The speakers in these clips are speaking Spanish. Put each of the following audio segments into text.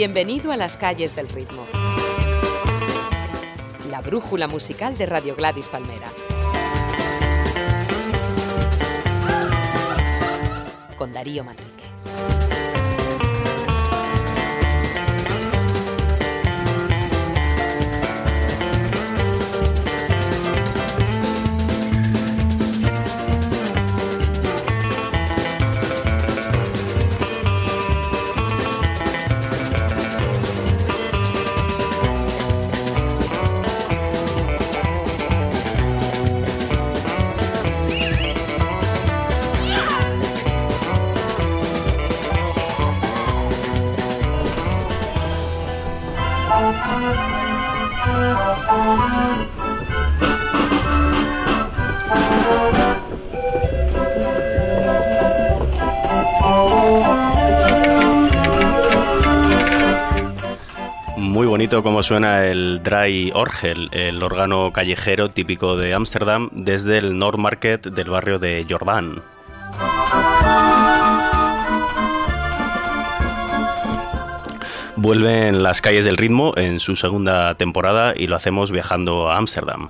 Bienvenido a las calles del ritmo. La brújula musical de Radio Gladys Palmera. Con Darío Manrique. Bonito como suena el Dry Orgel, el órgano callejero típico de Ámsterdam desde el North Market del barrio de Jordán. Vuelve en las calles del ritmo en su segunda temporada y lo hacemos viajando a Ámsterdam.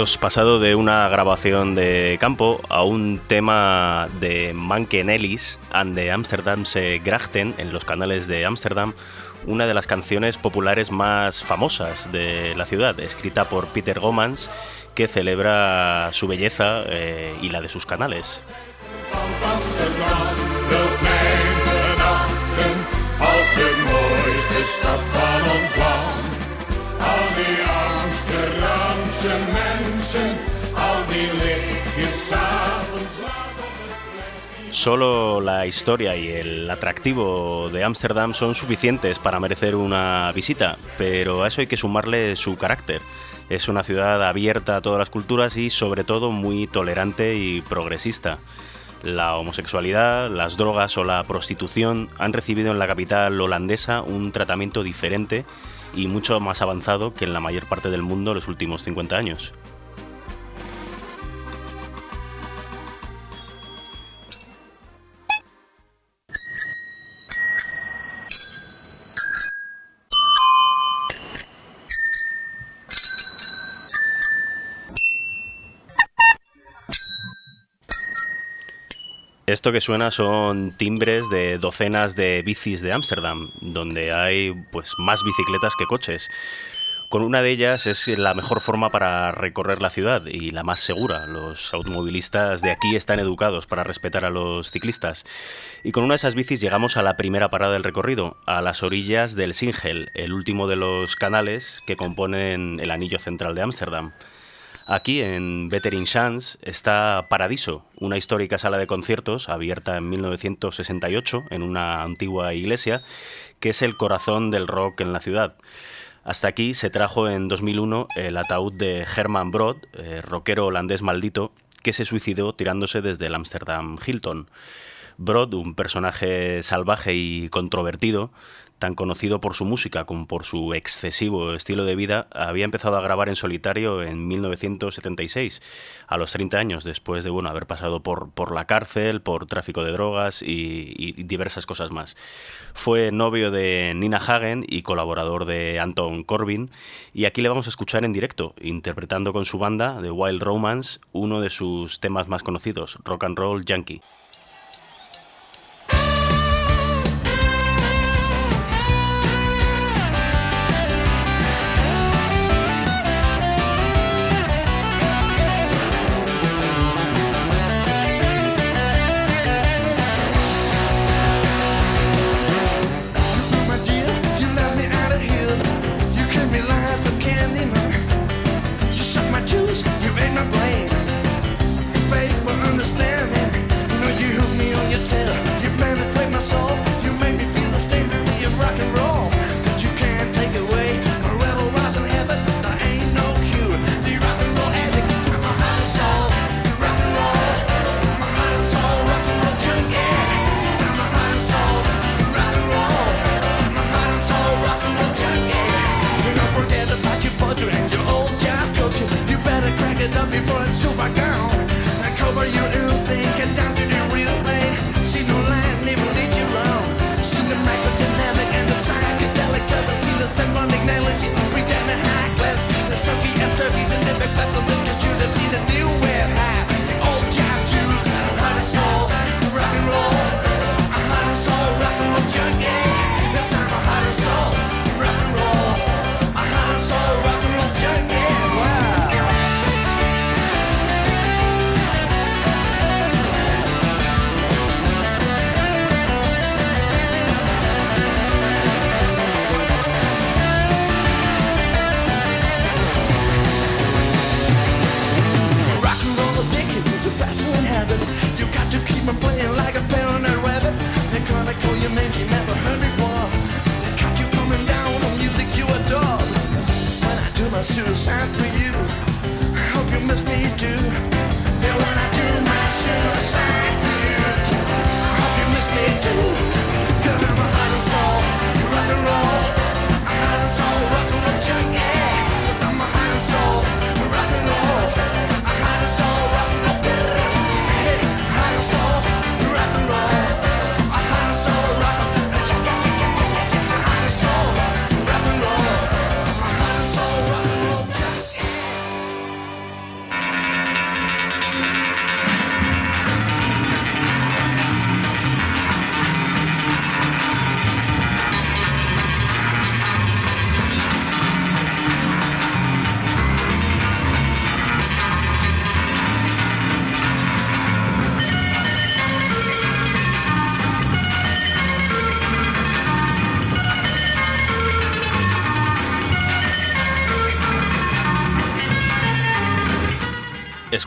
Hemos pasado de una grabación de campo a un tema de Manken Ellis and the Amsterdamse Grachten en los canales de Ámsterdam, una de las canciones populares más famosas de la ciudad, escrita por Peter Gomans, que celebra su belleza eh, y la de sus canales. Solo la historia y el atractivo de Ámsterdam son suficientes para merecer una visita, pero a eso hay que sumarle su carácter. Es una ciudad abierta a todas las culturas y sobre todo muy tolerante y progresista. La homosexualidad, las drogas o la prostitución han recibido en la capital holandesa un tratamiento diferente y mucho más avanzado que en la mayor parte del mundo en los últimos 50 años. Esto que suena son timbres de docenas de bicis de Ámsterdam, donde hay pues más bicicletas que coches. Con una de ellas es la mejor forma para recorrer la ciudad y la más segura. Los automovilistas de aquí están educados para respetar a los ciclistas. Y con una de esas bicis llegamos a la primera parada del recorrido, a las orillas del Singel, el último de los canales que componen el anillo central de Ámsterdam. Aquí, en Veterin Chance, está Paradiso, una histórica sala de conciertos abierta en 1968 en una antigua iglesia, que es el corazón del rock en la ciudad. Hasta aquí se trajo en 2001 el ataúd de Herman Broad, eh, rockero holandés maldito, que se suicidó tirándose desde el Amsterdam Hilton. Broad, un personaje salvaje y controvertido, tan conocido por su música como por su excesivo estilo de vida, había empezado a grabar en solitario en 1976, a los 30 años, después de haber pasado por, por la cárcel, por tráfico de drogas y, y diversas cosas más. Fue novio de Nina Hagen y colaborador de Anton Corbin, y aquí le vamos a escuchar en directo, interpretando con su banda, The Wild Romance, uno de sus temas más conocidos, Rock and Roll Yankee.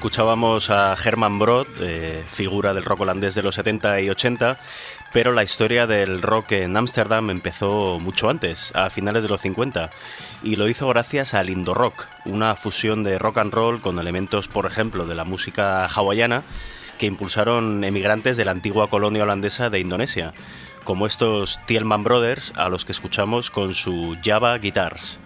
Escuchábamos a Herman Broad, eh, figura del rock holandés de los 70 y 80, pero la historia del rock en Ámsterdam empezó mucho antes, a finales de los 50, y lo hizo gracias al Indo Rock, una fusión de rock and roll con elementos, por ejemplo, de la música hawaiana que impulsaron emigrantes de la antigua colonia holandesa de Indonesia, como estos Tielman Brothers, a los que escuchamos con su Java Guitars.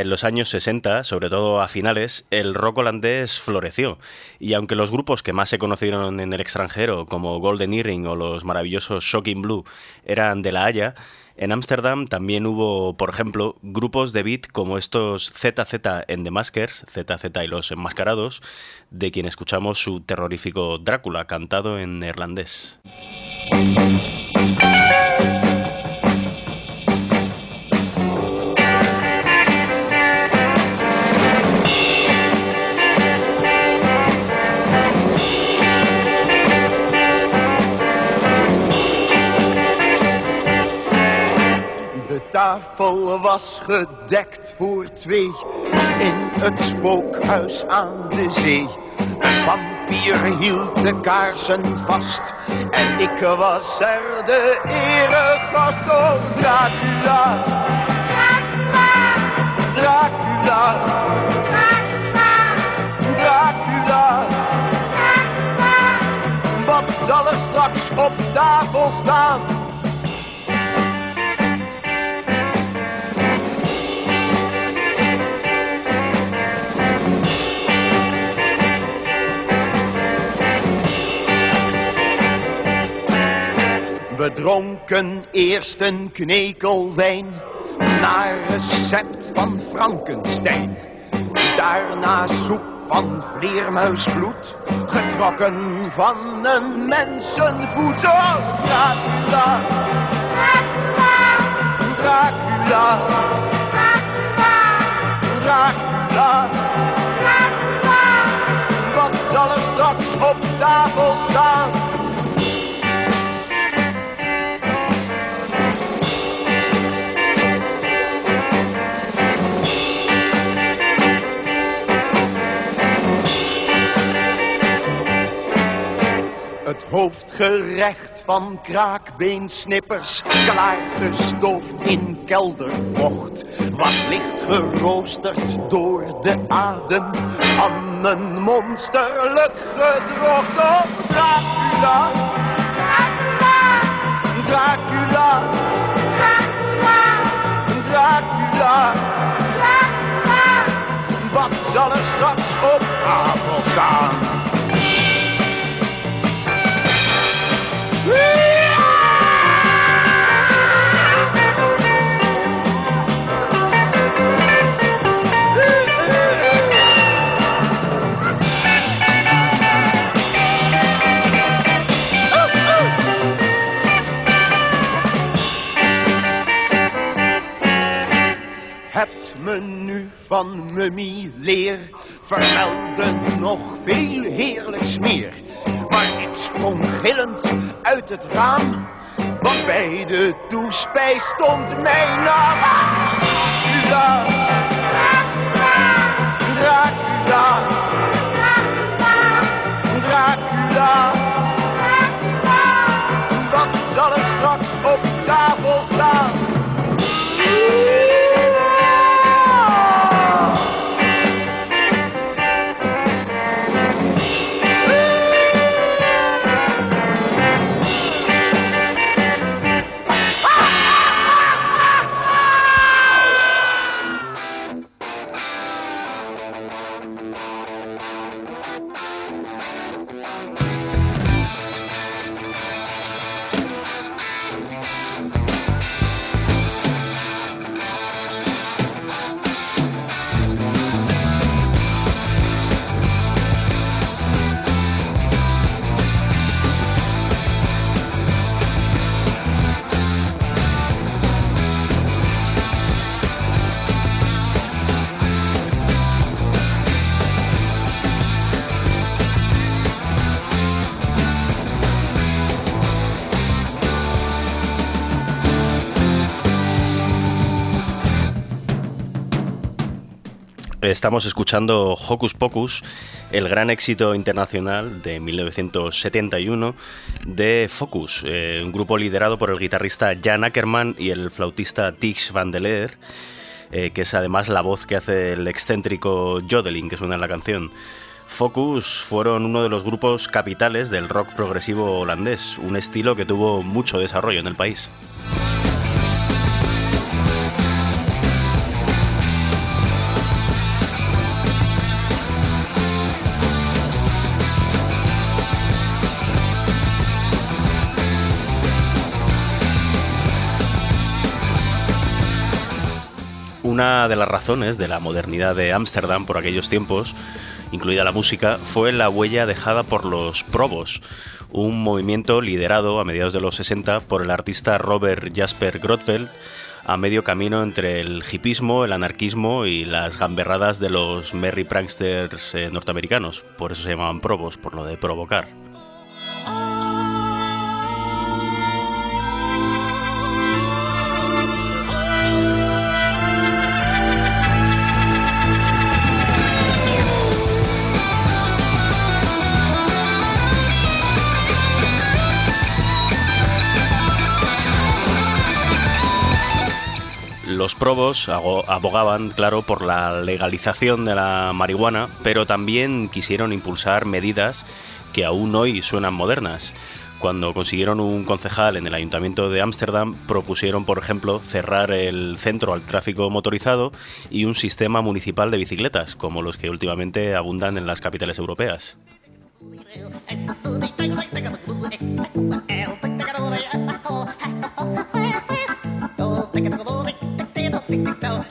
En los años 60, sobre todo a finales, el rock holandés floreció. Y aunque los grupos que más se conocieron en el extranjero, como Golden Earring o los maravillosos Shocking Blue, eran de La Haya, en Ámsterdam también hubo, por ejemplo, grupos de beat como estos ZZ en The Maskers, ZZ y los enmascarados, de quien escuchamos su terrorífico Drácula cantado en neerlandés. Tafel was gedekt voor twee in het spookhuis aan de zee. Een vampier hield de kaarsen vast en ik was er de eregast. Oh, Dracula, Dracula, Dracula, Wat zal er straks op tafel staan? Dronken eerst een knekelwijn. Naar recept van Frankenstein. Daarna soep van vleermuisbloed, getrokken van een mensenvoet. Oh, Dracula, Dracula, Dracula, Wat zal er straks op tafel staan? Het hoofdgerecht van kraakbeensnippers, klaargestoofd in keldervocht, was licht geroosterd door de adem. Van een monsterlijk gedrocht. Oh, Dracula, Dracula, Dracula, Wat zal er straks op tafel staan? Van Mummy Leer vermeldde nog veel heerlijks meer. Maar ik sprong gillend uit het raam, want bij de toespijs stond mijn naam. Estamos escuchando Hocus Pocus, el gran éxito internacional de 1971 de Focus, eh, un grupo liderado por el guitarrista Jan Ackerman y el flautista Tix van der Leer, eh, que es además la voz que hace el excéntrico Jodeling que suena en la canción. Focus fueron uno de los grupos capitales del rock progresivo holandés, un estilo que tuvo mucho desarrollo en el país. Una de las razones de la modernidad de Ámsterdam por aquellos tiempos, incluida la música, fue la huella dejada por los probos, un movimiento liderado a mediados de los 60 por el artista Robert Jasper Grotfeld, a medio camino entre el hipismo, el anarquismo y las gamberradas de los merry pranksters eh, norteamericanos. Por eso se llamaban probos, por lo de provocar. Los probos abogaban, claro, por la legalización de la marihuana, pero también quisieron impulsar medidas que aún hoy suenan modernas. Cuando consiguieron un concejal en el ayuntamiento de Ámsterdam, propusieron, por ejemplo, cerrar el centro al tráfico motorizado y un sistema municipal de bicicletas, como los que últimamente abundan en las capitales europeas. Então,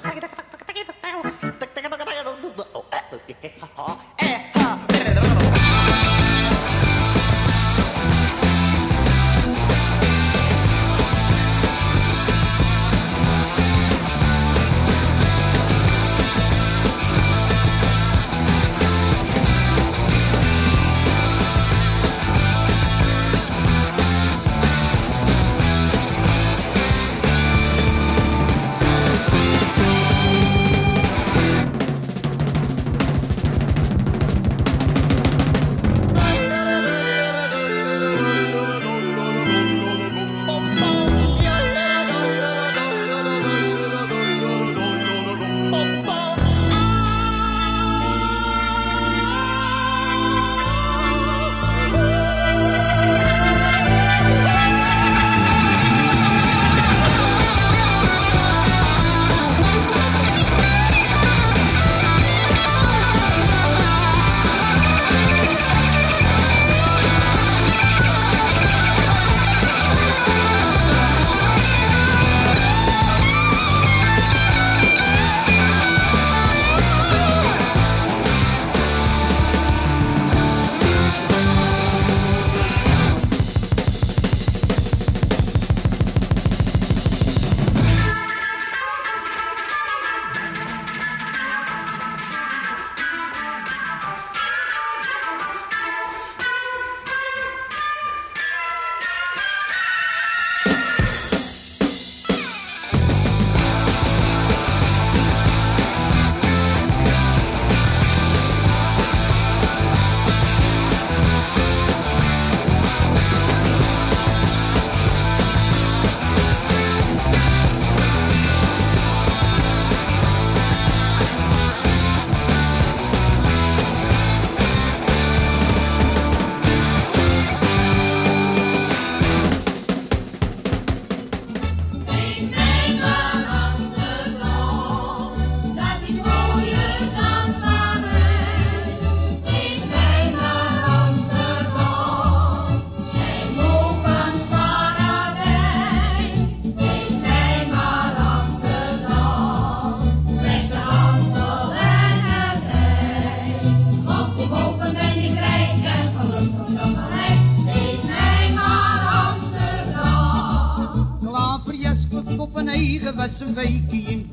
in.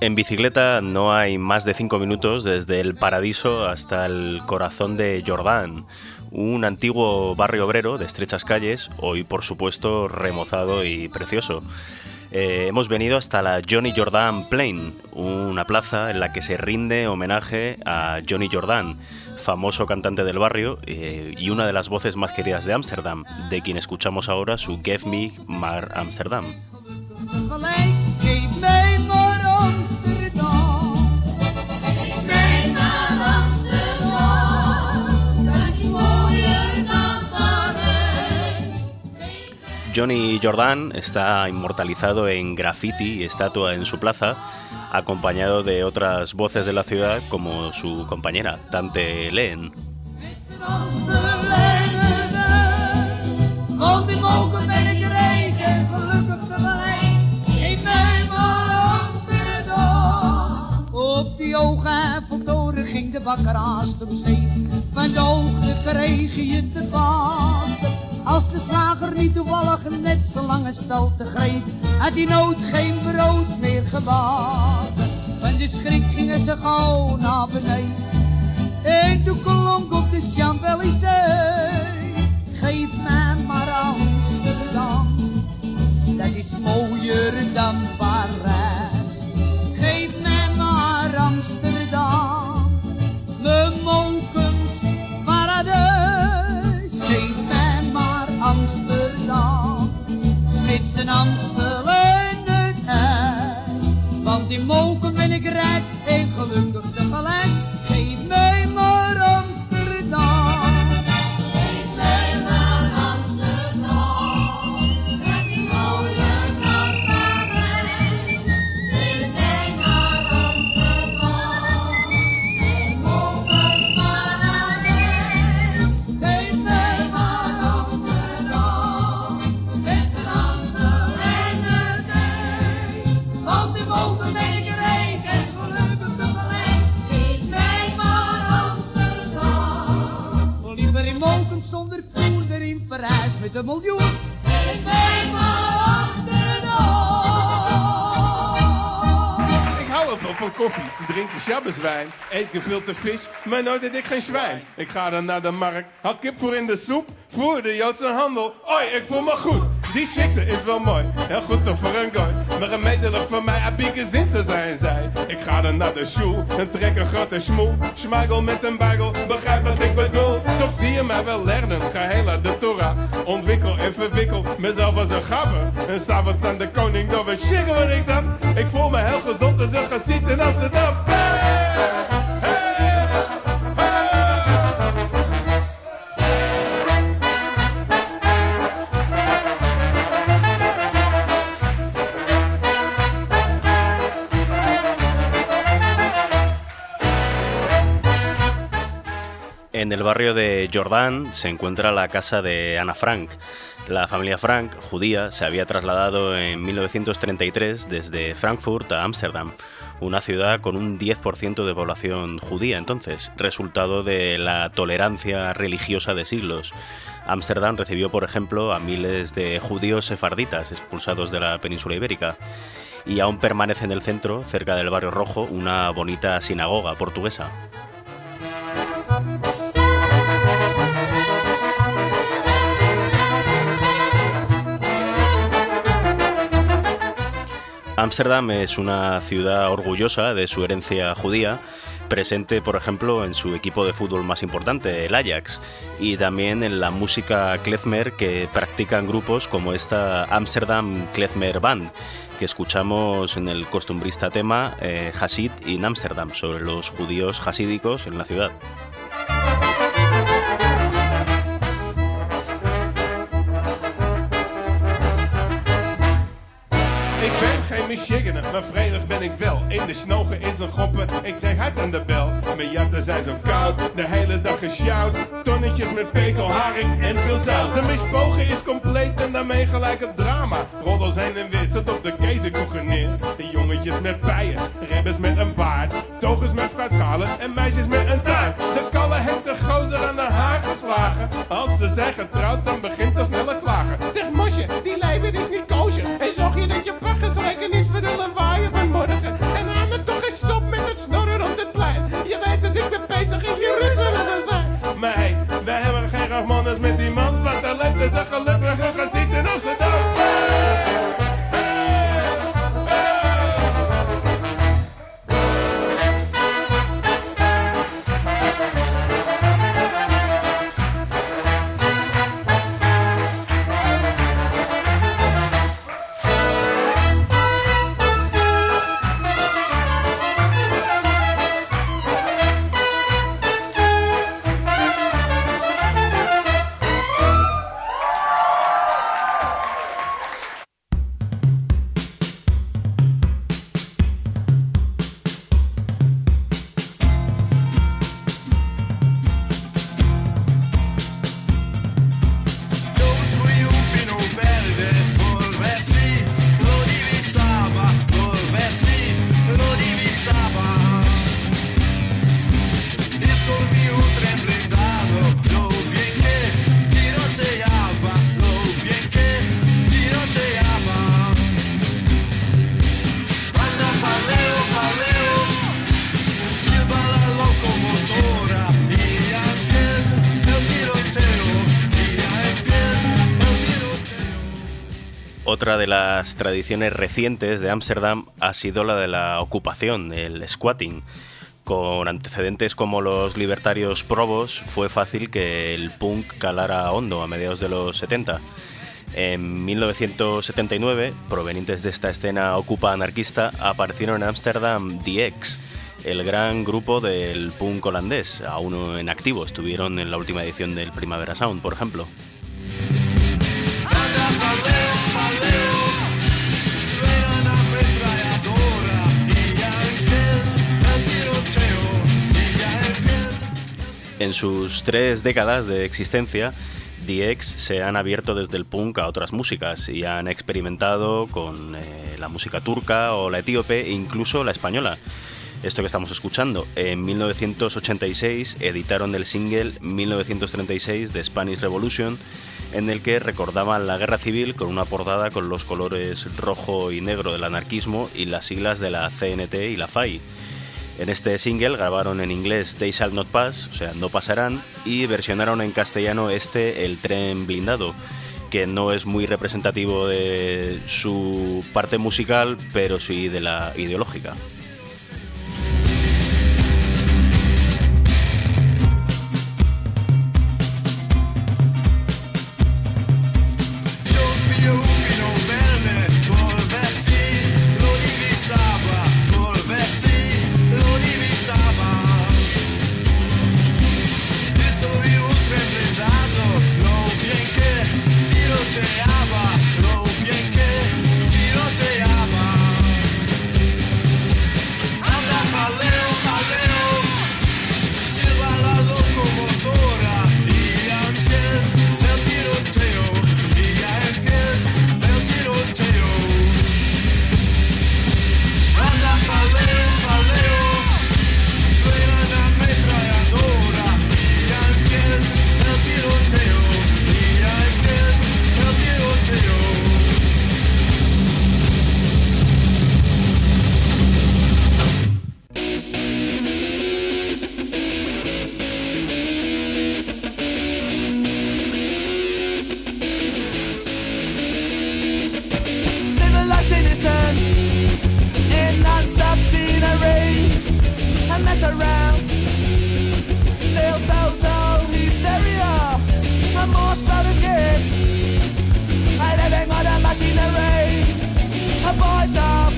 En bicicleta no hay más de cinco minutos desde el Paradiso hasta el corazón de Jordán, un antiguo barrio obrero de estrechas calles, hoy por supuesto remozado y precioso. Eh, hemos venido hasta la Johnny Jordan Plain, una plaza en la que se rinde homenaje a Johnny Jordan, famoso cantante del barrio eh, y una de las voces más queridas de Ámsterdam, de quien escuchamos ahora su Give Me Mar Amsterdam. Johnny Jordan está inmortalizado en graffiti y estatua en su plaza, acompañado de otras voces de la ciudad como su compañera, Tante Leen. Als de slager niet toevallig net zo lange te greep, had die nood geen brood meer gebakken. Van de schrik gingen ze gauw naar beneden. En toen klonk op de Champs-Élysées, met zijn Amstel en het ei. Want in Moken ben ik rijk en gelukkig miljoen. Geef mij maar. Ik hou wel van koffie, drinken shabbeswijn, eet gevilte vis, maar nooit eet ik geen zwijn. Ik ga dan naar de markt, haal kip voor in de soep, voer de Joodse handel. Oi, ik voel me goed. Die schikse is wel mooi, heel goed toch voor een gooi. Maar een medelig van mij, abieke zin zo zijn zij. Ik ga dan naar de school en trek een grote smoel. Schmagel met een bagel, begrijp wat ik bedoel. Toch zie je mij wel lernen, ga heel uit de Torah. Ontwikkel en verwikkel mezelf als een gabber. En s'avonds aan de koning door we shiggen wat ik dan. Ik voel me heel gezond als een gesiet in Amsterdam. En el barrio de Jordán se encuentra la casa de Ana Frank. La familia Frank, judía, se había trasladado en 1933 desde Frankfurt a Ámsterdam, una ciudad con un 10% de población judía entonces, resultado de la tolerancia religiosa de siglos. Ámsterdam recibió, por ejemplo, a miles de judíos sefarditas expulsados de la península ibérica. Y aún permanece en el centro, cerca del barrio rojo, una bonita sinagoga portuguesa. Ámsterdam es una ciudad orgullosa de su herencia judía, presente, por ejemplo, en su equipo de fútbol más importante, el Ajax, y también en la música klezmer que practican grupos como esta Amsterdam Klezmer Band, que escuchamos en el costumbrista tema eh, Hasid in Amsterdam, sobre los judíos hasídicos en la ciudad. Maar vredig ben ik wel. In de snogen is een goppen, ik kreeg hard aan de bel. Mijn jatten zijn zo koud, de hele dag gesjouwd. Tonnetjes met pekel, haring en veel zout. De mispogen is compleet en daarmee gelijk het drama. Roddels heen en weer, zit op de keizerkoeken neer. De jongetjes met pijen, ribbers met een baard. Togers met fruitschalen en meisjes met een taart. De kalle heeft een gozer aan de haar geslagen. Als ze zijn getrouwd, dan begint er sneller klagen. Zeg like a little. Otra de las tradiciones recientes de Ámsterdam ha sido la de la ocupación, el squatting. Con antecedentes como los libertarios probos, fue fácil que el punk calara hondo a mediados de los 70. En 1979, provenientes de esta escena ocupa anarquista, aparecieron en Ámsterdam The X, el gran grupo del punk holandés, aún en activo. Estuvieron en la última edición del Primavera Sound, por ejemplo. En sus tres décadas de existencia, The X se han abierto desde el punk a otras músicas y han experimentado con eh, la música turca o la etíope e incluso la española. Esto que estamos escuchando, en 1986 editaron el single 1936 de Spanish Revolution, en el que recordaban la guerra civil con una portada con los colores rojo y negro del anarquismo y las siglas de la CNT y la FAI. En este single grabaron en inglés They Shall Not Pass, o sea, no pasarán, y versionaron en castellano este El tren blindado, que no es muy representativo de su parte musical, pero sí de la ideológica. Mess around till total hysteria. I'm more crowded kids. I living on a machinery. Avoid off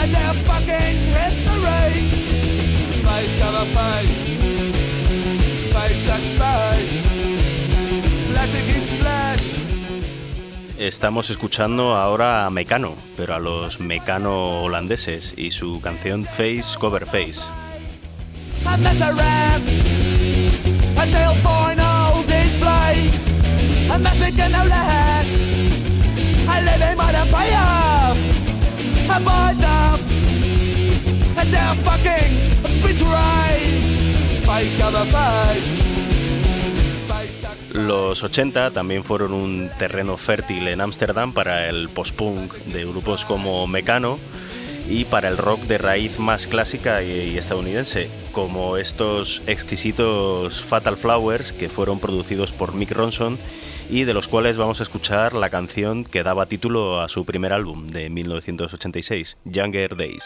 and their fucking history. Face cover face. Space sucks space. Plastic eats flesh. Estamos escuchando ahora a Mecano, pero a los Mecano holandeses y su canción Face Cover Face. Face cover face. Los 80 también fueron un terreno fértil en Ámsterdam para el post-punk de grupos como Mecano y para el rock de raíz más clásica y estadounidense, como estos exquisitos Fatal Flowers que fueron producidos por Mick Ronson y de los cuales vamos a escuchar la canción que daba título a su primer álbum de 1986, Younger Days.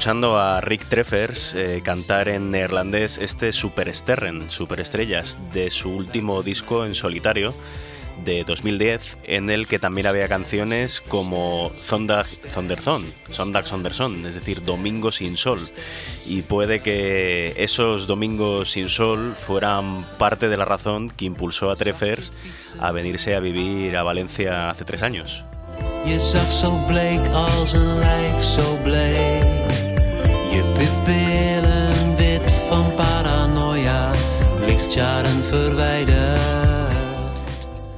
Escuchando a Rick Treffers eh, cantar en neerlandés este Supersterren, Superestrellas, de su último disco en solitario de 2010, en el que también había canciones como Zondag Zonderzon, Sondag Zonderson, es decir, Domingo sin Sol. Y puede que esos domingos sin sol fueran parte de la razón que impulsó a Treffers a venirse a vivir a Valencia hace tres años. Je pupillen wit van paranoia, lichtjaren verwijderd.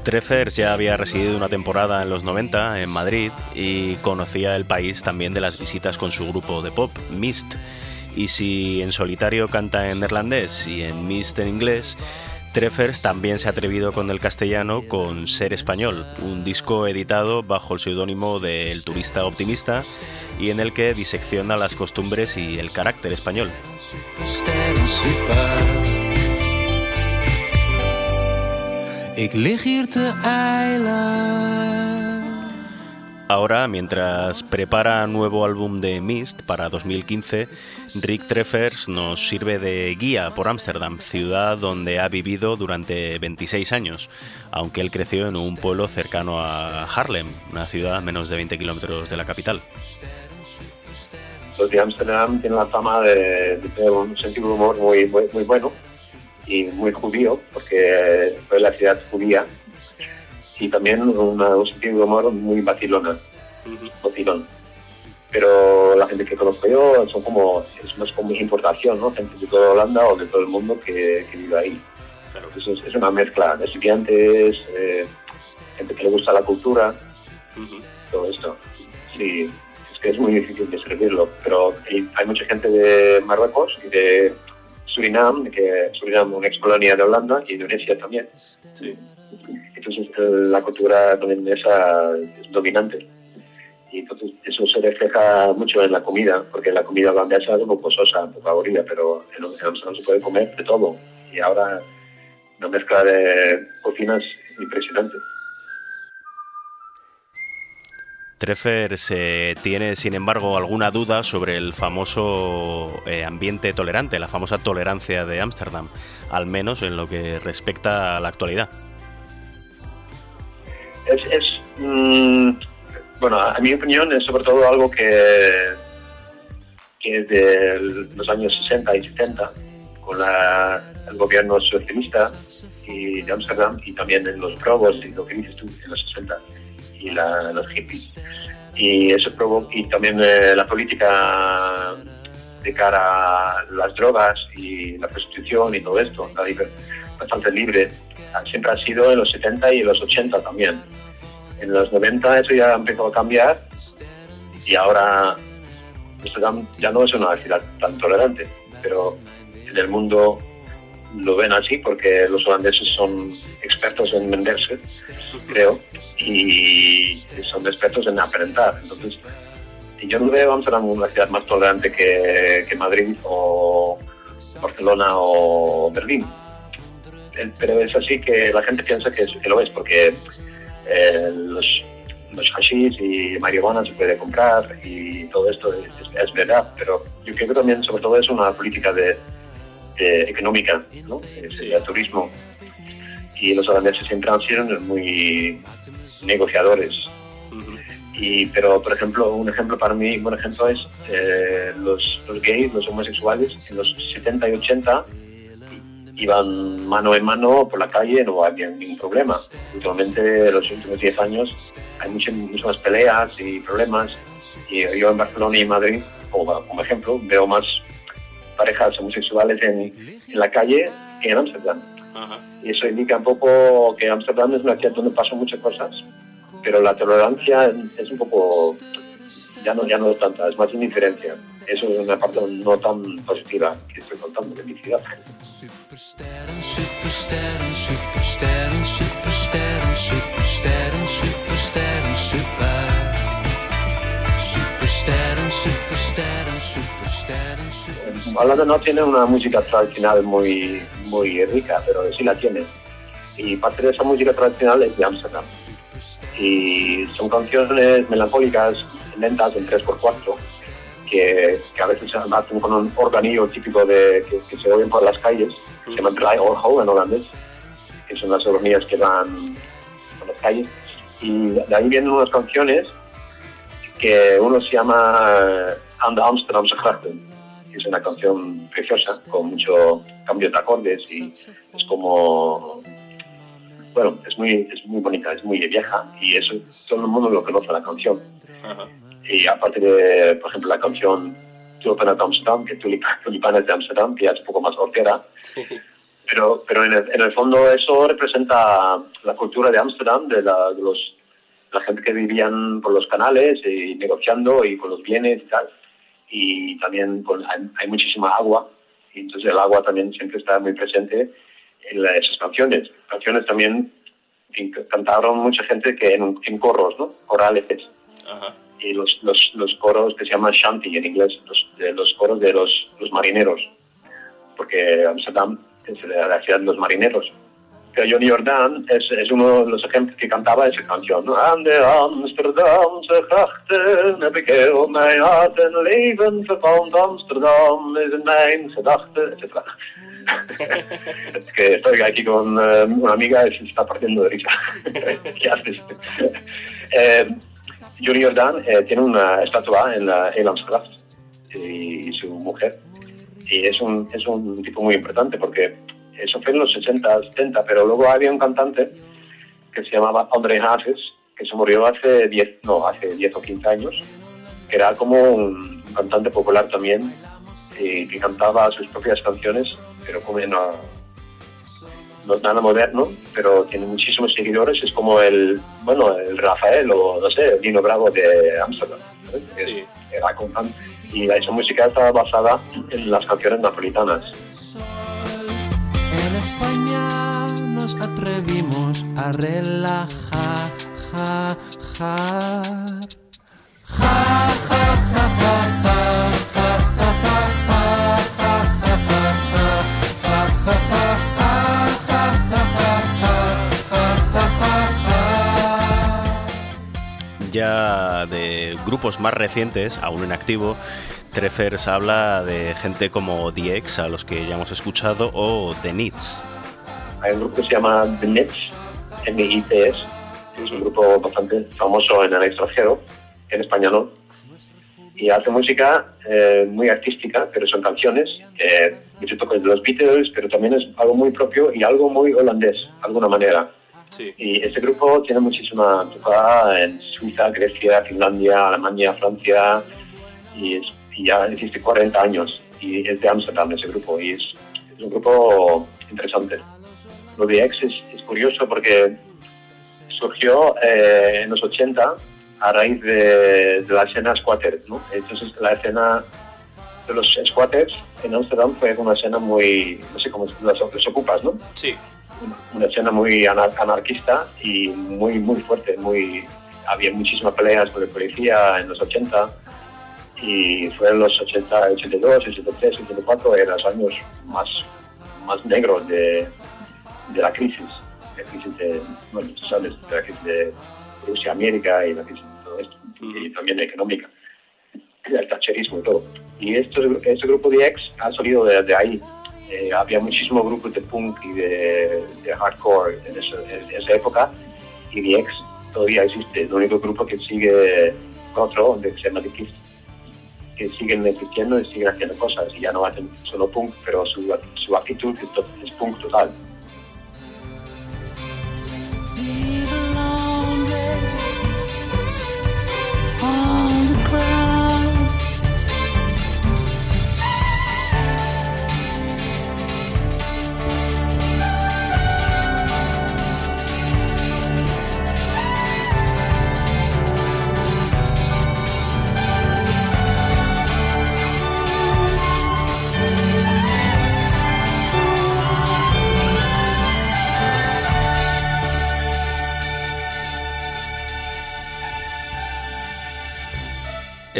Treffers ya había residido una temporada en los 90 en Madrid y conocía el país también de las visitas con su grupo de pop, Mist. Y si en solitario canta en neerlandés y en Mist en inglés, Treffers también se ha atrevido con el castellano con Ser Español, un disco editado bajo el seudónimo de El Turista Optimista y en el que disecciona las costumbres y el carácter español. Ahora, mientras prepara nuevo álbum de Mist para 2015, Rick Treffers nos sirve de guía por Ámsterdam, ciudad donde ha vivido durante 26 años, aunque él creció en un pueblo cercano a Haarlem, una ciudad a menos de 20 kilómetros de la capital. De Ámsterdam tienen la fama de, de un sentido humor muy, muy bueno y muy judío, porque fue la ciudad judía, y también una- un sentido de humor muy vacilona, vacilón. Pero la gente que conozco yo son como, es más como importación, ¿no? Gente de toda Holanda o de todo el mundo que, que vive ahí. Entonces es, es una mezcla de estudiantes, eh, gente que le gusta la cultura, todo esto. Sí, es que es muy difícil describirlo, pero hay, hay mucha gente de Marruecos y de Surinam, que Surinam es una ex colonia de Holanda y Indonesia también. Entonces eh, la cultura holandesa es dominante. Y entonces eso se refleja mucho en la comida, porque la comida holandesa es un poco sosa, un poco aburrida, pero en, Amsterdam se puede comer de todo. Y ahora una mezcla de cocinas impresionante. Treffers eh, tiene, sin embargo, alguna duda sobre el famoso eh, ambiente tolerante, la famosa tolerancia de Ámsterdam, al menos en lo que respecta a la actualidad. Es, es, mm, bueno, a mi opinión es sobre todo algo que, que es de los años 60 y 70, con la- el gobierno socialista y de Ámsterdam y también en los probos y lo que dices tú en los 60 y la- los hippies. Y eso provo- y también eh, la política de cara a las drogas y la prostitución y todo esto, la bastante libre, siempre ha sido en los 70 y en los 80 también. En los 90 eso ya empezó a cambiar y ahora Amsterdam ya no es una ciudad tan tolerante, pero en el mundo lo ven así porque los holandeses son expertos en venderse, creo, y son expertos en aparentar. Entonces, yo no veo Amsterdam una ciudad más tolerante que, que Madrid o Barcelona o Berlín. Eh, Pero es así que la gente piensa que, es- que lo es, porque eh, los, los hashish y marihuana se puede comprar y todo esto es, es- verdad, pero yo creo que también sobre todo es una política de, de económica, ¿no? Es el turismo. Y los holandeses siempre han sido muy negociadores. Y, pero, por ejemplo, un ejemplo para mí, un buen ejemplo es eh, los, los gays, los homosexuales, en los 70 y 80 iban mano en mano por la calle, no había ningún problema. Últimamente, en los últimos 10 años, hay muchas, muchas peleas y problemas. Y yo en Barcelona y Madrid, como, como ejemplo, veo más parejas homosexuales en, en la calle que en Ámsterdam. Y eso indica un poco que Ámsterdam es una ciudad donde pasan muchas cosas, pero la tolerancia es un poco, ya no, ya no tanta, es más indiferencia. Eso es una parte no tan positiva que estoy contando de mi ciudad. Holanda no tiene una música tradicional muy, muy rica, pero sí la tiene. Y parte de esa música tradicional es de Ámsterdam. Y son canciones melancólicas, lentas en 3x4, que, que a veces hacen con un organillo típico de, que, que se oyen por las calles, se llama Orho en holandés, que son las hornillas que van por las calles. Y de ahí vienen unas canciones que uno se llama de Amsterdamse Grachten, que es una canción preciosa, con mucho cambio de acordes y es como... Bueno, es muy, es muy bonita, es muy vieja y eso todo el mundo lo conoce la canción. Y aparte de, por ejemplo, la canción Tulpen uit Amsterdam, que tulip- Tulipanes de Amsterdam, que ya es un poco más hortera, pero, pero en, el, en el fondo eso representa la cultura de Ámsterdam, de, la, de los, la gente que vivían por los canales y negociando y con los bienes y tal. Y también con- hay, hay muchísima agua, y entonces el agua también siempre está muy presente en esas canciones. Canciones también que cantaron mucha gente que en, en corros, ¿no? Corales. Y los, los, los coros que se llaman shanty en inglés, los, de los coros de los, los marineros porque Amsterdam es la ciudad de los marineros. Pero Johnny Jordaan es, es uno de los ejemplos que cantaba esa canción. ¿no? Aan de Amsterdamse grachten heb ik heel mijn hart en leven verpand. Amsterdam is in mijn gedachten, etc. es que estoy aquí con eh, una amiga y se está partiendo de risa. ¿Qué haces? eh, Johnny Jordaan eh, tiene una estatua en la en Amsterdam y, su mujer. Y es un, es un tipo muy importante porque eso fue en los 60, 70, pero luego había un cantante que se llamaba André Hazes, que se murió hace 10, no, hace 10 o 15 años, que era como un, cantante popular también, y que cantaba sus propias canciones, pero como no, no es nada moderno, pero tiene muchísimos seguidores, es como el, bueno, el Rafael o no sé, el Dino Bravo de Ámsterdam. ¿sabes? Que Era cantante. Y esa música está basada en las canciones napolitanas. En España nos atrevimos a relajar. Ja, ja. Ja, ja, ja, ja, ja, ja, ja, ja, ja, Ya de grupos más recientes, aún en activo, Treffers habla de gente como The a los que ya hemos escuchado, o The Nits. Hay un grupo que se llama The Nits, N-I-T-S, que es un grupo bastante famoso en el extranjero, en España no. Y hace música eh, muy artística, pero son canciones, eh, mucho toque de los Beatles, pero también es algo muy propio y algo muy holandés, de alguna manera. Y este grupo tiene muchísima tocada en Suiza, Grecia, Finlandia, Alemania, Francia, y, es- y ya existe 40 años. Y es de Ámsterdam ese grupo, y es, es un grupo interesante. Lo de X es, es curioso porque surgió eh, en los 80 a raíz de, de la escena squatter. ¿no? Entonces, la escena de los squatters en Ámsterdam fue una escena muy, no sé cómo las, los ocupas, ¿no? Sí. Una escena muy anar- anarquista y muy muy fuerte muy había muchísimas peleas con la policía en los 80 y fueron los 80, 82, 83, 84, eran los años más, más negros de, de la crisis, la crisis de, bueno, tú sabes, de la crisis de Rusia-América y la crisis de todo esto, y también económica, el tacherismo y todo. Y esto, este grupo de ex ha salido de, de ahí. Eh, había muchísimos grupos de punk y de, hardcore en esa, época, y The X todavía existe. El único grupo que sigue otro, que se llama que siguen existiendo y siguen haciendo cosas. Y ya no hacen solo punk, pero su, actitud es, es punk total.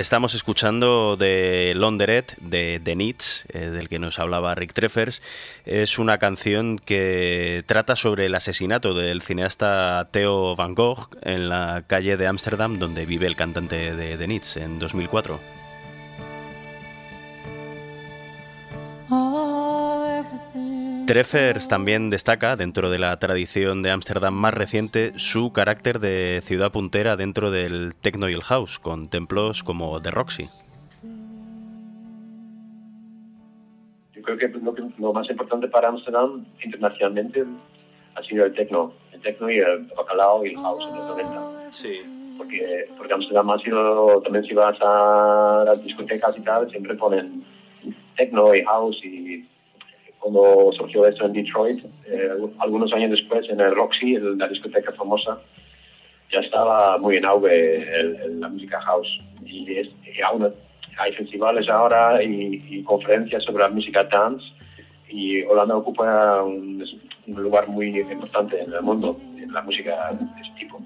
Estamos escuchando de Londeret, de The Needs, eh, del que nos hablaba Rick Treffers. Es una canción que trata sobre el asesinato del cineasta Theo Van Gogh en la calle de Ámsterdam, donde vive el cantante de The Needs en 2004. Everything. Treffers también destaca, dentro de la tradición de Ámsterdam más reciente, su carácter de ciudad puntera dentro del techno y el house, con templos como The Roxy. Yo creo que lo, que- lo más importante para Amsterdam internacionalmente ha sido el techno, el techno y el bacalao y el house en los 90. Sí. Porque, porque Amsterdam ha sido, también si vas a las discotecas y tal, siempre ponen techno y house y cuando surgió esto en Detroit, eh, algunos años después en el Roxy, el- la discoteca famosa, ya estaba muy en auge la música house. Y, aún hay festivales ahora y, conferencias sobre la música dance y Holanda ocupa un, lugar muy importante en el mundo en la música de ese tipo.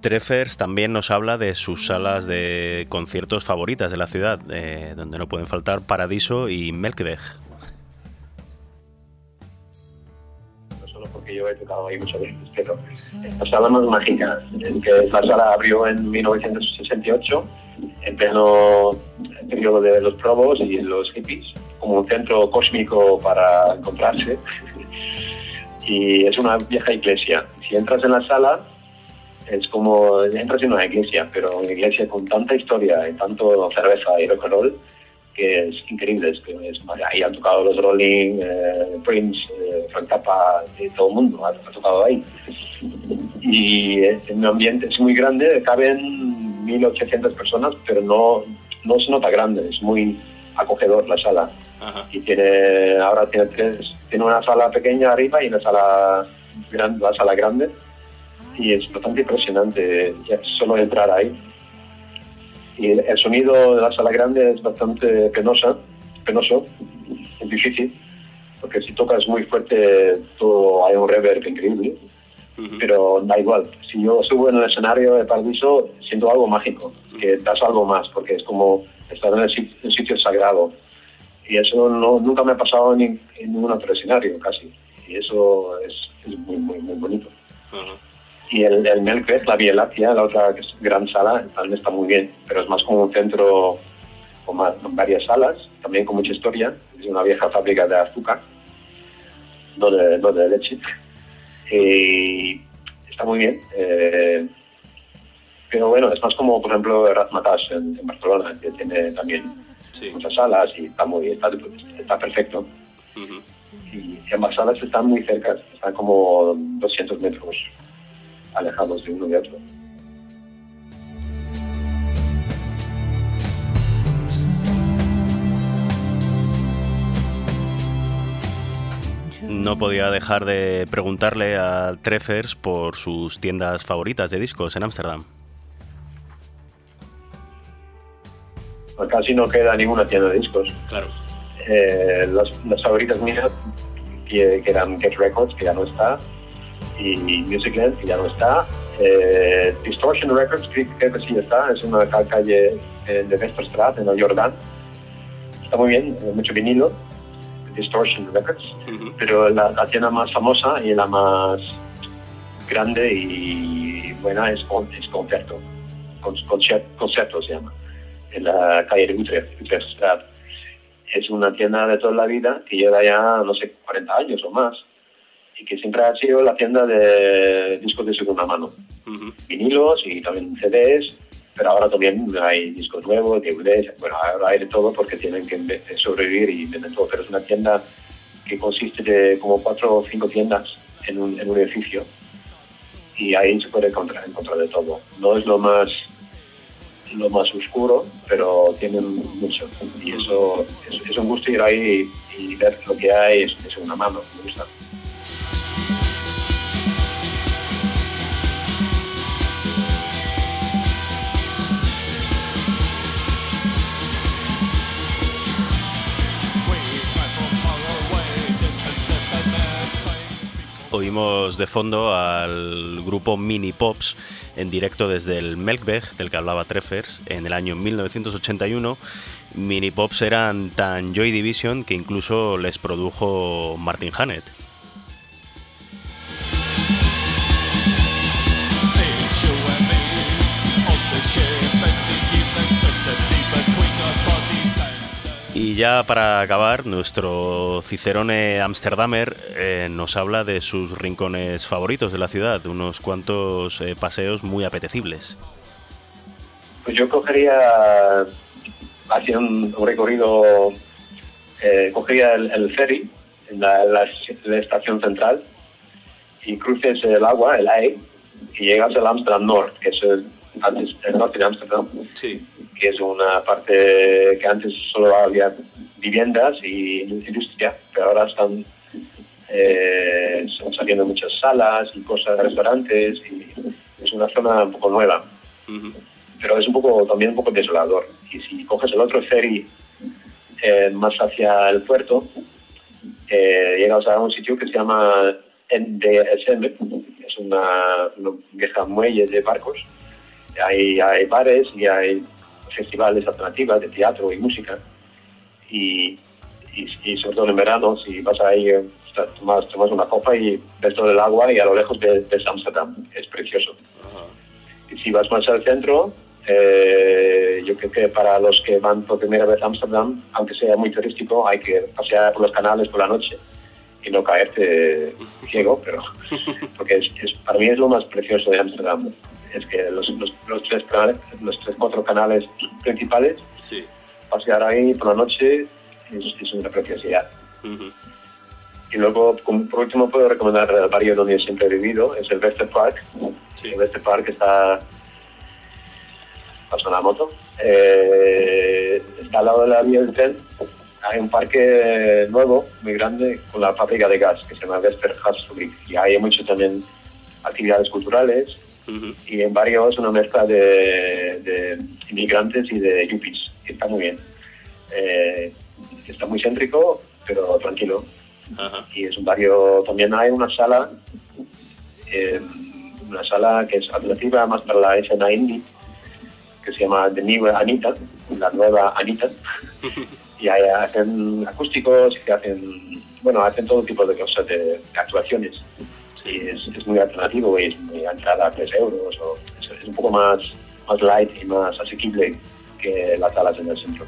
Treffers también nos habla de sus salas de conciertos favoritas de la ciudad, eh, donde no pueden faltar Paradiso y Melkweg. no solo porque yo he tocado ahí muchas veces, pero la sala más mágica, en que la sala abrió en 1968, en pleno periodo de los probos y los hippies, como un centro cósmico para encontrarse. Y es una vieja iglesia. Si entras en la sala, es como entras en una iglesia, pero una iglesia con tanta historia y tanto cerveza y rock and roll que es increíble. Es, que es- ahí han tocado los Rolling, eh, Prince, eh, Frank Zappa, eh, todo el mundo ha, tocado ahí. Y un ambiente es muy grande, caben 1.800 personas, pero no, no se nota grande, es muy acogedor la sala. Y tiene, ahora tiene tres, tiene una sala pequeña arriba y una sala grande, la sala grande. Y es bastante impresionante solo entrar ahí. Y el, el sonido de la sala grande es bastante penosa, penoso, es difícil, porque si tocas muy fuerte todo hay un reverb increíble, pero da igual. Si yo subo en el escenario de Paradiso, siento algo mágico, que das algo más, porque es como estar en el sitio sagrado. Y eso no, nunca me ha pasado en, en ningún otro escenario, casi. Y eso es, es muy, muy, muy bonito. Y el, el la Vía Láctea, la otra que es gran sala, también está muy bien, pero es más como un centro con, más- con varias salas, también con mucha historia. Es una vieja fábrica de azúcar, no de, no de leche. Y está muy bien. eh, pero bueno, es más como, por ejemplo, Razmataz en, en Barcelona, que tiene también muchas salas y está, muy, está, está perfecto. Y ambas salas están muy cerca, están como 200 metros alejados de uno de otro. No podía dejar de preguntarle a Treffers por sus tiendas favoritas de discos en Ámsterdam. Casi no queda ninguna tienda de discos. Claro. Eh, las, las favoritas mías, que, que eran Get Records, que ya no está, y Musicland, que ya no está. Eh, Distortion Records, creo, creo que sí está, es una ca- calle de Westerstraat, en el Jordán. Está muy bien, eh, mucho vinilo. Distortion Records, pero la, la tienda más famosa y la más grande y buena es, Con- es Concerto. Con, Concer- Concerto se llama, en la calle Utrecht, Utrechtstraat. Es una tienda de toda la vida que lleva ya, no sé, 40 años o más y que siempre ha sido la tienda de discos de segunda mano. Vinilos y también CDs, pero ahora también hay discos nuevos, DVDs, bueno, ahora hay de todo porque tienen que ve- sobrevivir y vender todo, pero es una tienda que consiste de como cuatro o cinco tiendas en un, en un edificio y ahí se puede encontrar, encontrar de todo. No es lo más lo más oscuro, pero tienen mucho y eso es, es un gusto ir ahí y, ver lo que hay es de segunda mano, me gusta. De fondo al grupo Mini Pops en directo desde el Melkweg, del que hablaba Treffers, en el año 1981. Mini Pops eran tan Joy Division que incluso les produjo Martin Hannett. Y ya para acabar, nuestro Cicerone Amsterdamer eh, nos habla de sus rincones favoritos de la ciudad, unos cuantos eh, paseos muy apetecibles. Pues yo cogería, hacía un, recorrido, eh, cogería el, el ferry en la, la- la estación central y cruces el agua, el AE, y llegas al Amsterdam North, que es el, antes, el norte de Amsterdam, que es una parte que antes solo había viviendas y industria, pero ahora están, eh, están saliendo muchas salas y cosas, restaurantes, y es una zona un poco nueva pero es un poco también un poco desolador. Y si coges el otro ferry eh, más hacia el puerto, eh, llegas a un sitio que se llama NDSM, es una, una vieja muelle de barcos. Hay, hay bares y hay festivales alternativas de teatro y música. Y, y, y sobre todo en verano, si vas ahí, eh, tomas, tomas una copa y ves todo el agua y a lo lejos ves, ves Amsterdam. Es precioso. Y si vas más al centro, eh, yo creo que para los que van por primera vez a Ámsterdam, aunque sea muy turístico, hay que pasear por los canales por la noche y no caerte ciego, pero porque es, es- para mí es lo más precioso de Ámsterdam. Es que los, los, los tres canales, los tres, cuatro canales principales, pasear ahí por la noche es, es una preciosidad. Y luego, como por último, puedo recomendar el barrio donde siempre he vivido, es el Westerpark. El Westerpark está... Paso la moto. Eh, está al lado de la vía del tren. Hay un parque nuevo, muy grande, con la fábrica de gas, que se llama Westergasfabrik. Y hay mucho también actividades culturales. Y en barrio es una mezcla de, de inmigrantes y de yuppies, que está muy bien. Eh, está muy céntrico, pero tranquilo y es un barrio, también hay una sala, eh, una sala que es alternativa más para la escena indie, que se llama The New Anita, la nueva Anita, y ahí hacen acústicos y hacen, bueno, hacen todo tipo de cosas, de, de actuaciones. Y es, muy alternativo es muy entrada a 3 euros, o, es, es un poco más, más light y más asequible que las salas en el centro.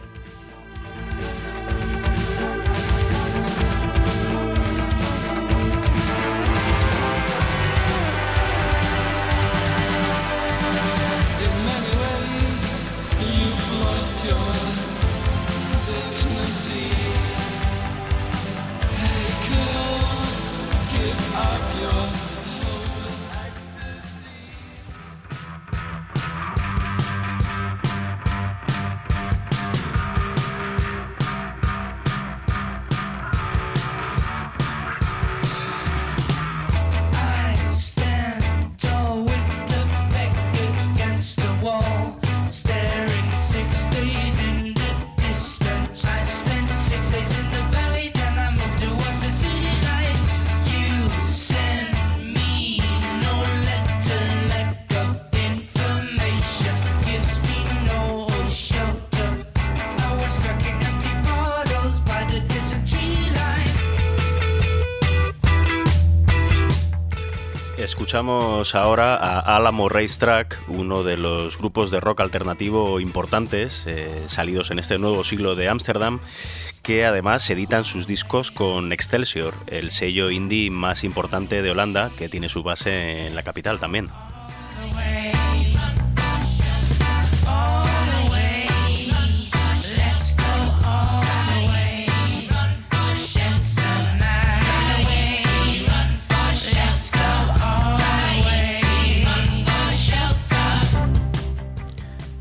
Escuchamos ahora a Alamo Racetrack, uno de los grupos de rock alternativo importantes eh, salidos en este nuevo siglo de Ámsterdam, que además editan sus discos con Excelsior, el sello indie más importante de Holanda, que tiene su base en la capital también.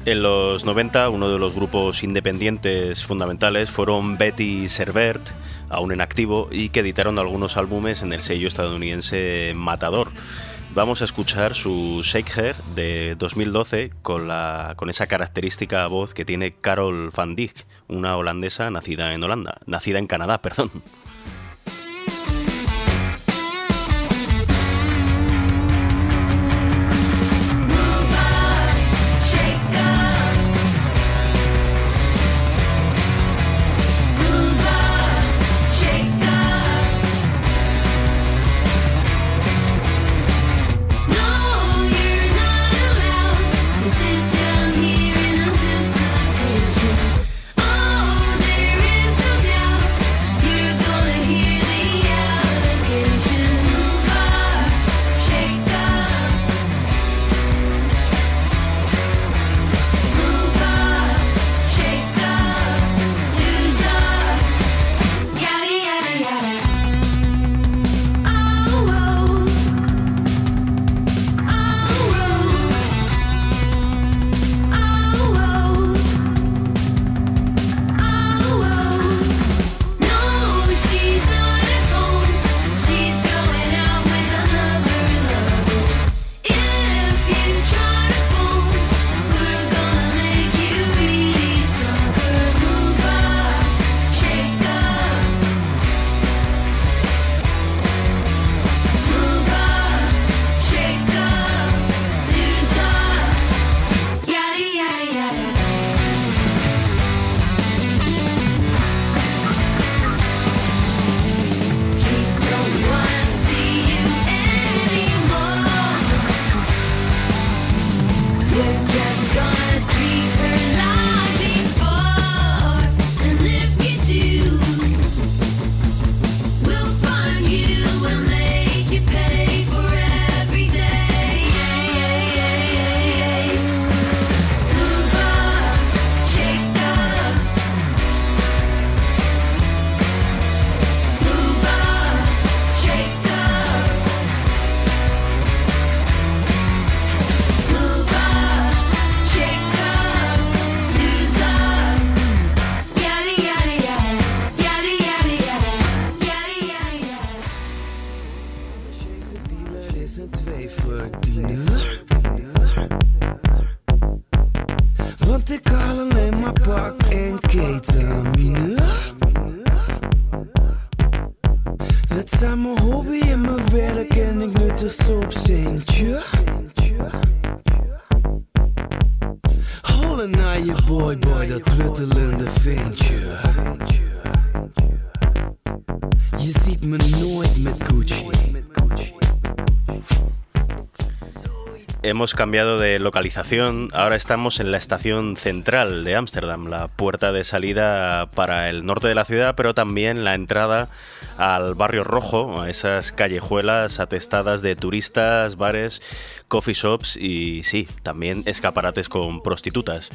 En los 90, uno de los grupos independientes fundamentales fueron Betty Servert, aún en activo, y que editaron algunos álbumes en el sello estadounidense Matador. Vamos a escuchar su Shake de 2012 con, la, con esa característica voz que tiene Carol van Dijk, una holandesa nacida en Holanda, nacida en Canadá, perdón. Hemos cambiado de localización, ahora estamos en la estación central de Ámsterdam, la puerta de salida para el norte de la ciudad, pero también la entrada al barrio rojo, a esas callejuelas atestadas de turistas, bares, coffee shops y sí, también escaparates con prostitutas.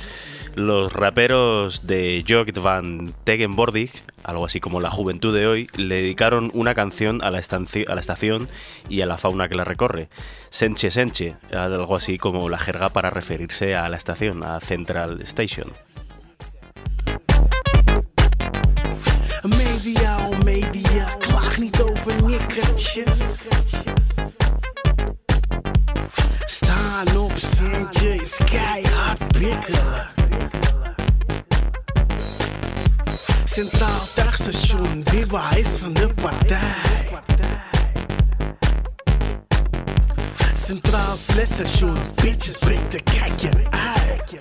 Los raperos de Jogt van Tegenbordig, algo así como la juventud de hoy, le dedicaron una canción a la, estación y a la fauna que la recorre. Senche Senche, algo así como la jerga para referirse a la estación, a Central Station. Nikkertjes. Staan op centje is keihard bikkelen. Centraal tuigstation, Viva is van de partij. Centraal station, bitches breek de kijkje uit.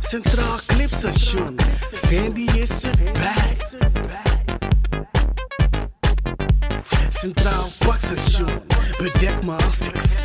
Centraal clipstation, Fendi is erbij. Centraal pakstation, bedek me als ik snuif.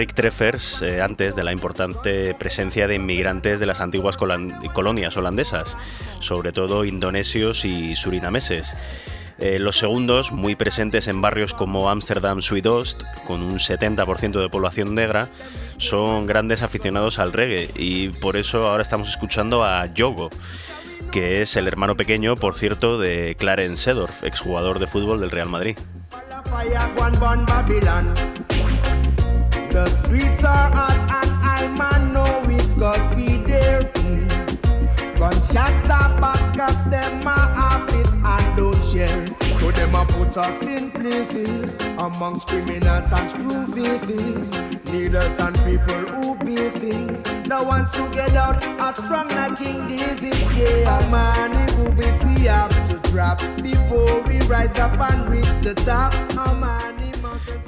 Rick Treffers eh, antes de la importante presencia de inmigrantes de las antiguas colonias holandesas, sobre todo indonesios y surinameses. Eh, los segundos, muy presentes en barrios como Amsterdam Zuidoost, con un 70% de población negra, son grandes aficionados al reggae y por eso ahora estamos escuchando a Yogo, que es el hermano pequeño, por cierto, de Clarence Seedorf, exjugador de fútbol del Real Madrid. The streets are hot and I man know it cause we there too. Gunshot a pass cause them a have it and don't share. So them a put us in places amongst criminals and screw faces. Leaders and people who basing. The ones who get out are strong like King David. Yeah, a man who boobies we have to drop before we rise up and reach the top. A man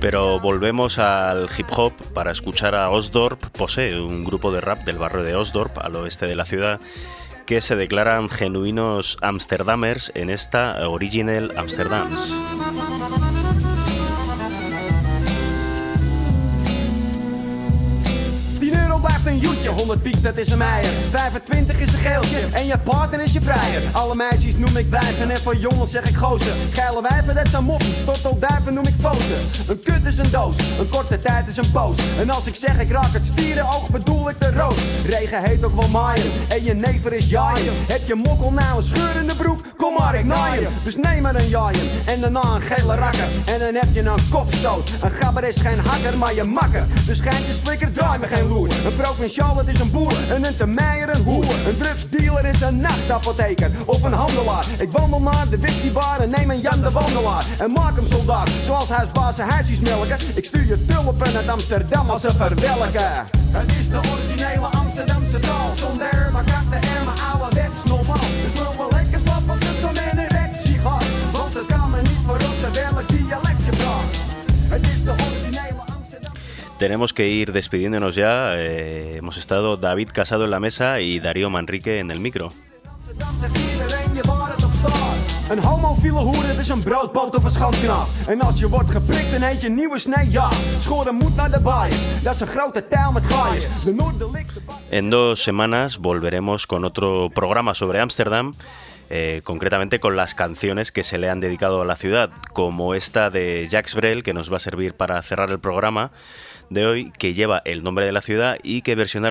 Pero volvemos al hip hop para escuchar a Osdorp Pose, un grupo de rap del barrio de Osdorp, al oeste de la ciudad, que se declaran genuinos Amsterdamers en esta Original Amsterdams. Joetje, 100 piek dat is een meijer 25 is een geeltje en je partner is je vrijer. Alle meisjes noem ik wijven en voor jongens zeg ik gozer. Geile wijven dat zijn moppies, tortelduiven noem ik fozen. Een kut is een doos, een korte tijd is een poos. En als ik zeg ik raak het stierenoog bedoel ik de roos. Regen heet ook wel maaien en je never is jaaien. Heb je mokkel nou een scheur in de broek, kom maar ik naaien Dus neem maar een jaaien en daarna een gele rakker. En dan heb je een kopstoot. Een gabber is geen hakker maar je makker. Dus geintjes flikker draai me geen loer. Een provinciaal dat is een boer en een termeijer een hoer. Een drugsdealer is een nachtapotheker of een handelaar. Ik wandel naar de whiskybar en neem een Jan de wandelaar En maak hem soldaat zoals huisbazen huisjes melken. Ik stuur je tulpen uit Amsterdam als ze verwelken Het is de originele Amsterdamse taal Zonder maar katten Tenemos que ir despidiéndonos ya. Eh, hemos estado David Casado en la mesa y Darío Manrique en el micro. Een homofiele hoer, het is een broodpoot op een schandknaap. En als je wordt geprikt, dan heet je nieuwe ja. Schoren moet naar de baaiers, dat is een grote taal met gaaiers. De En dos semanas volveremos con otro programa sobre Ámsterdam, eh, concretamente con las canciones que se le han dedicado a la ciudad, como esta de Jacques Brel, que nos va a servir para cerrar el programa de hoy, que lleva el nombre de la ciudad y que versionaron